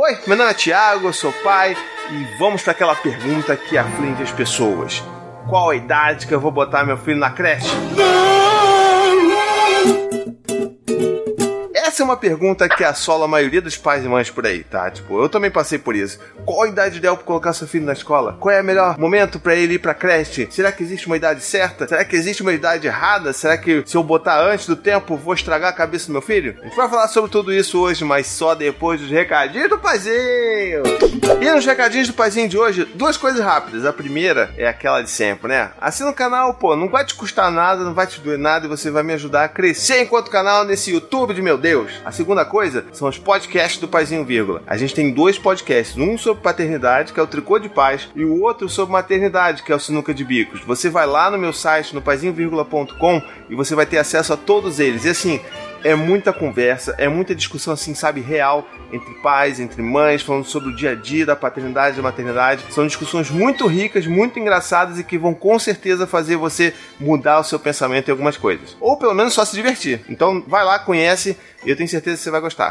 Oi, meu nome é Thiago, eu sou pai e vamos para aquela pergunta que aflige as pessoas. Qual a idade que eu vou botar meu filho na creche? Essa é uma pergunta que assola a maioria dos pais e mães por aí, tá? Tipo, eu também passei por isso. Qual a idade ideal para colocar seu filho na escola? Qual é o melhor momento para ele ir pra creche? Será que existe uma idade certa? Será que existe uma idade errada? Será que se eu botar antes do tempo vou estragar a cabeça do meu filho? A gente vai falar sobre tudo isso hoje, mas só depois dos recadinhos do paizinho. E nos recadinhos do paizinho de hoje, duas coisas rápidas. A primeira é aquela de sempre, né? Assina o canal, pô, não vai te custar nada, não vai te doer nada e você vai me ajudar a crescer enquanto canal nesse YouTube de meu Deus. A segunda coisa são os podcasts do Paizinho Vírgula. A gente tem dois podcasts, um sobre paternidade, que é o Tricô de Paz, e o outro sobre maternidade, que é o Sinuca de Bicos. Você vai lá no meu site, no paizinho.com, e você vai ter acesso a todos eles. E assim, é muita conversa, é muita discussão assim, sabe, real entre pais, entre mães, falando sobre o dia a dia da paternidade e da maternidade. São discussões muito ricas, muito engraçadas e que vão com certeza fazer você mudar o seu pensamento em algumas coisas. Ou pelo menos só se divertir. Então vai lá, conhece e eu tenho certeza que você vai gostar.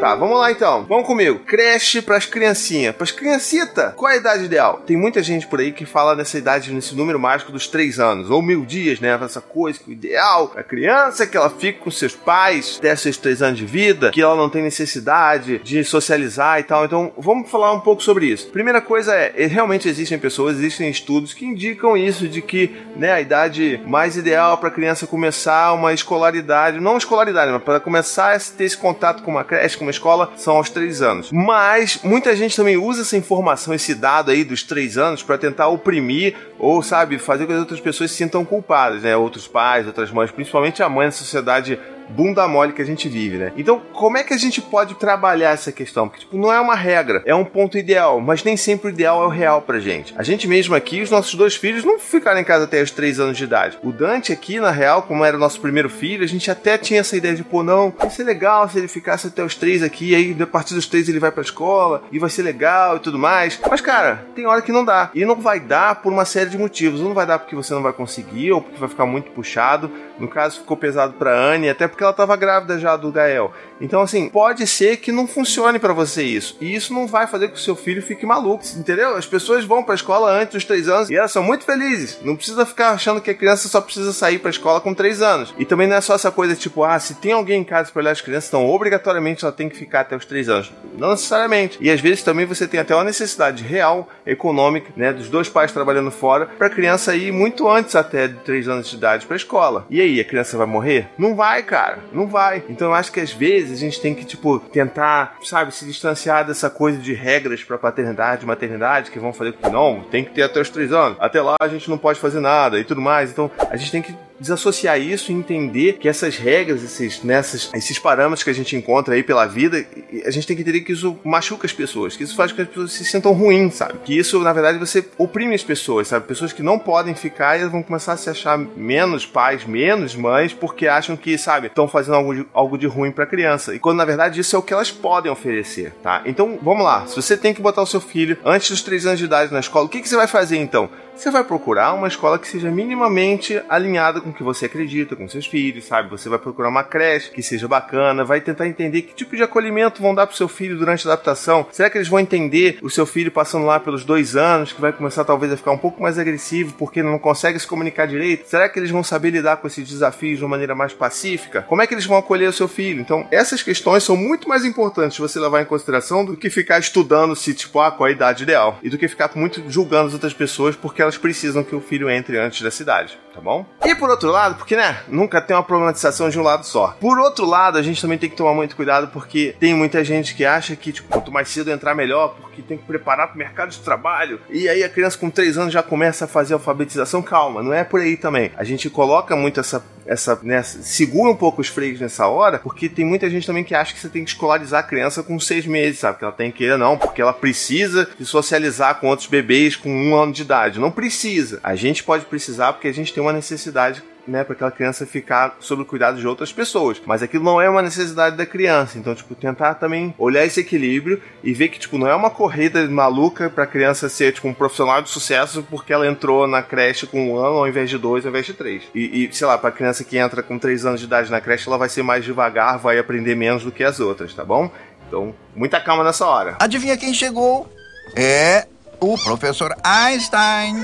Tá, vamos lá então. Vamos comigo. Creche pras criancinhas. Pras criancitas. Qual é a idade ideal? Tem muita gente por aí que fala nessa idade, nesse número mágico dos três anos. Ou mil dias, né? Essa coisa que o ideal a criança é que ela fique com seus pais até seus três anos de vida, que ela não tem necessidade de socializar e tal. Então, vamos falar um pouco sobre isso. Primeira coisa é, realmente existem pessoas, existem estudos que indicam isso, de que né, a idade mais ideal para a criança começar uma escolaridade, não escolaridade, mas para começar a ter esse contato com uma creche, com uma escola, são aos três anos. Mas muita gente também usa essa informação, esse dado aí dos três anos, para tentar oprimir ou, sabe, fazer com que as outras pessoas se sintam culpadas, né? Outros pais, outras mães, principalmente a mãe na sociedade bunda mole que a gente vive, né? Então, como é que a gente pode trabalhar essa questão? Porque, tipo, não é uma regra, é um ponto ideal, mas nem sempre o ideal é o real pra gente. A gente mesmo aqui, os nossos dois filhos não ficaram em casa até os três anos de idade. O Dante aqui, na real, como era o nosso primeiro filho, a gente até tinha essa ideia de, pô, não, ia ser legal se ele ficasse até os três aqui, aí a partir dos três ele vai pra escola, e vai ser legal e tudo mais. Mas, cara, tem hora que não dá. E não vai dar por uma série de motivos. Não vai dar porque você não vai conseguir, ou porque vai ficar muito puxado. No caso, ficou pesado pra Anne, até porque ela estava grávida já do Gael. Então, assim, pode ser que não funcione para você isso. E isso não vai fazer com que o seu filho fique maluco, entendeu? As pessoas vão pra escola antes dos três anos e elas são muito felizes. Não precisa ficar achando que a criança só precisa sair pra escola com três anos. E também não é só essa coisa tipo, ah, se tem alguém em casa para olhar as crianças, então obrigatoriamente ela tem que ficar até os três anos. Não necessariamente. E às vezes também você tem até uma necessidade real, econômica, né, dos dois pais trabalhando fora, pra criança ir muito antes até de três anos de idade pra escola. E aí, a criança vai morrer? Não vai, cara. Não vai. Então eu acho que às vezes a gente tem que, tipo, tentar, sabe, se distanciar dessa coisa de regras para paternidade maternidade que vão fazer que não, tem que ter até os três anos. Até lá a gente não pode fazer nada e tudo mais. Então a gente tem que desassociar isso e entender que essas regras, esses, nessas, esses parâmetros que a gente encontra aí pela vida, a gente tem que entender que isso machuca as pessoas, que isso faz com que as pessoas se sintam ruins, sabe? Que isso, na verdade, você oprime as pessoas, sabe? Pessoas que não podem ficar e elas vão começar a se achar menos pais, menos mães, porque acham que, sabe, estão fazendo algo de, algo de ruim pra criança. E quando, na verdade, isso é o que elas podem oferecer, tá? Então, vamos lá. Se você tem que botar o seu filho antes dos 3 anos de idade na escola, o que, que você vai fazer então? Você vai procurar uma escola que seja minimamente alinhada com o que você acredita, com seus filhos, sabe? Você vai procurar uma creche que seja bacana, vai tentar entender que tipo de acolhimento vão dar pro seu filho durante a adaptação. Será que eles vão entender o seu filho passando lá pelos dois anos, que vai começar talvez a ficar um pouco mais agressivo porque não consegue se comunicar direito? Será que eles vão saber lidar com esses desafios de uma maneira mais pacífica? Como é que eles vão acolher o seu filho? Então, essas questões são muito mais importantes você levar em consideração do que ficar estudando se, tipo, ah, qual a idade ideal. E do que ficar muito julgando as outras pessoas porque elas precisam que o filho entre antes da cidade, tá bom? E por outro lado, porque, né, nunca tem uma problematização de um lado só. Por outro lado, a gente também tem que tomar muito cuidado porque tem muita gente que acha que, tipo, quanto mais cedo entrar, melhor, porque tem que preparar para o mercado de trabalho. E aí a criança com 3 anos já começa a fazer alfabetização. Calma, não é por aí também. A gente coloca muito essa essa, né, segura um pouco os freios nessa hora, porque tem muita gente também que acha que você tem que escolarizar a criança com seis meses, sabe? Que ela tem que ir, não, porque ela precisa de socializar com outros bebês com um ano de idade. Não precisa. A gente pode precisar porque a gente tem uma necessidade né, para aquela criança ficar sob o cuidado de outras pessoas. Mas aquilo não é uma necessidade da criança. Então, tipo, tentar também olhar esse equilíbrio e ver que, tipo, não é uma corrida maluca para a criança ser, tipo, um profissional de sucesso porque ela entrou na creche com um ano ao invés de dois, ao invés de três. E, e sei lá, para a criança que entra com três anos de idade na creche, ela vai ser mais devagar, vai aprender menos do que as outras, tá bom? Então, muita calma nessa hora. Adivinha quem chegou? É o professor Einstein.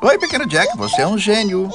Oi, pequeno Jack, você é um gênio.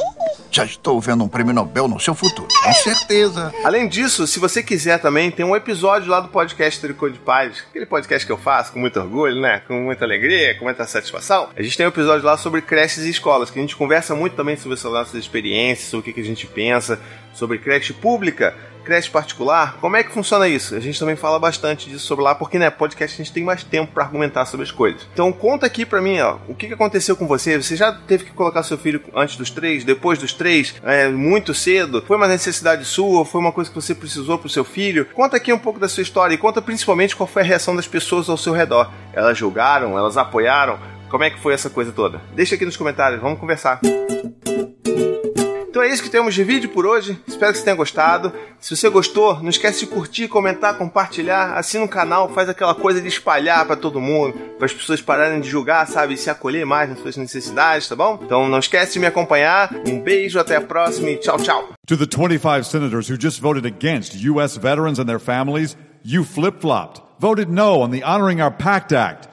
Já estou vendo um prêmio Nobel no seu futuro, com certeza. Além disso, se você quiser também, tem um episódio lá do podcast Tricô de Paz, aquele podcast que eu faço com muito orgulho, né? Com muita alegria, com muita satisfação. A gente tem um episódio lá sobre creches e escolas, que a gente conversa muito também sobre as nossas experiências, sobre o que a gente pensa, sobre creche pública creche particular, como é que funciona isso? A gente também fala bastante disso sobre lá, porque né, podcast a gente tem mais tempo para argumentar sobre as coisas. Então conta aqui para mim, ó, o que, que aconteceu com você? Você já teve que colocar seu filho antes dos três, depois dos três, é, muito cedo? Foi uma necessidade sua? Foi uma coisa que você precisou pro seu filho? Conta aqui um pouco da sua história e conta principalmente qual foi a reação das pessoas ao seu redor. Elas julgaram? Elas apoiaram? Como é que foi essa coisa toda? Deixa aqui nos comentários, vamos conversar. É isso que temos de vídeo por hoje. Espero que você tenha gostado. Se você gostou, não esquece de curtir, comentar, compartilhar. Assina o canal, faz aquela coisa de espalhar para todo mundo, para as pessoas pararem de julgar, sabe? Se acolher mais nas suas necessidades, tá bom? Então não esquece de me acompanhar. Um beijo, até a próxima e tchau, tchau. To the 25 senators who just voted against U.S. veterans and their families, you flip flopped. Voted no on the Honoring Our Pact Act.